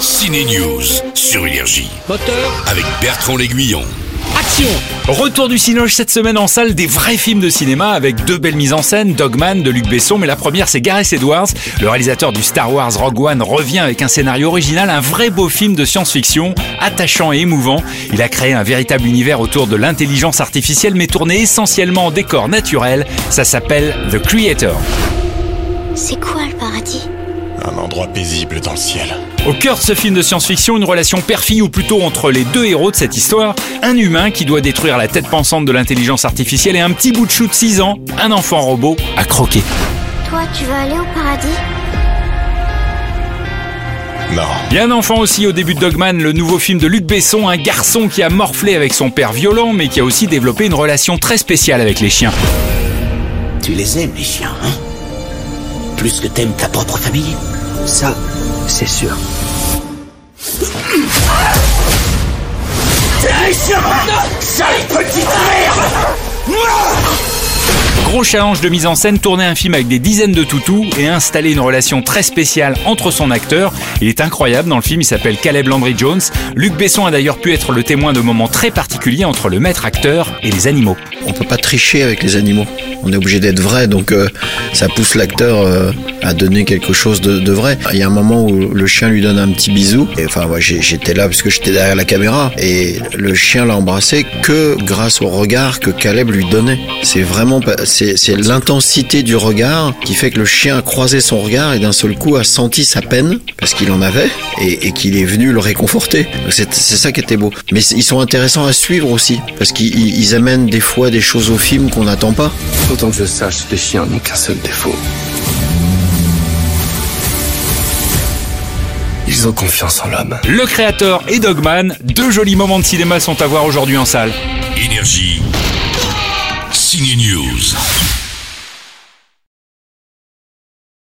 Ciné News sur Énergie Moteur, avec Bertrand L'Aiguillon. action Retour du Cinoche cette semaine en salle des vrais films de cinéma avec deux belles mises en scène, Dogman de Luc Besson, mais la première c'est Gareth Edwards, le réalisateur du Star Wars Rogue One revient avec un scénario original, un vrai beau film de science-fiction, attachant et émouvant. Il a créé un véritable univers autour de l'intelligence artificielle mais tourné essentiellement en décor naturel. Ça s'appelle The Creator. C'est quoi le paradis? Un endroit paisible dans le ciel. Au cœur de ce film de science-fiction, une relation père-fille ou plutôt entre les deux héros de cette histoire, un humain qui doit détruire la tête pensante de l'intelligence artificielle et un petit bout de chou de 6 ans, un enfant robot à croquer. Toi, tu vas aller au paradis? Non. Il y a un enfant aussi au début de Dogman, le nouveau film de Luc Besson, un garçon qui a morflé avec son père violent mais qui a aussi développé une relation très spéciale avec les chiens. Tu les aimes, les chiens, hein? Plus que t'aimes ta propre famille Ça, c'est sûr. Gros challenge de mise en scène, tourner un film avec des dizaines de toutous et installer une relation très spéciale entre son acteur. Il est incroyable dans le film, il s'appelle Caleb Landry Jones. Luc Besson a d'ailleurs pu être le témoin de moments très particuliers entre le maître acteur et les animaux. On peut pas tricher avec les animaux. On est obligé d'être vrai, donc euh, ça pousse l'acteur euh, à donner quelque chose de, vrai. Il y a un moment où le chien lui donne un petit bisou. Et, enfin, ouais, j'étais là parce que j'étais derrière la caméra. Et le chien l'a embrassé que grâce au regard que Caleb lui donnait. C'est vraiment, c'est l'intensité du regard qui fait que le chien a croisé son regard et d'un seul coup a senti sa peine parce qu'il en avait et, et qu'il est venu le réconforter. C'est ça qui était beau. Mais ils sont intéressants à suivre aussi parce qu'ils ils- ils amènent des fois des choses au film qu'on n'attend pas. Autant que je sache, les chiens n'ont qu'un seul défaut. Ils ont confiance en l'homme. Le créateur et Dogman, deux jolis moments de cinéma sont à voir aujourd'hui en salle. Énergie. Ciné News.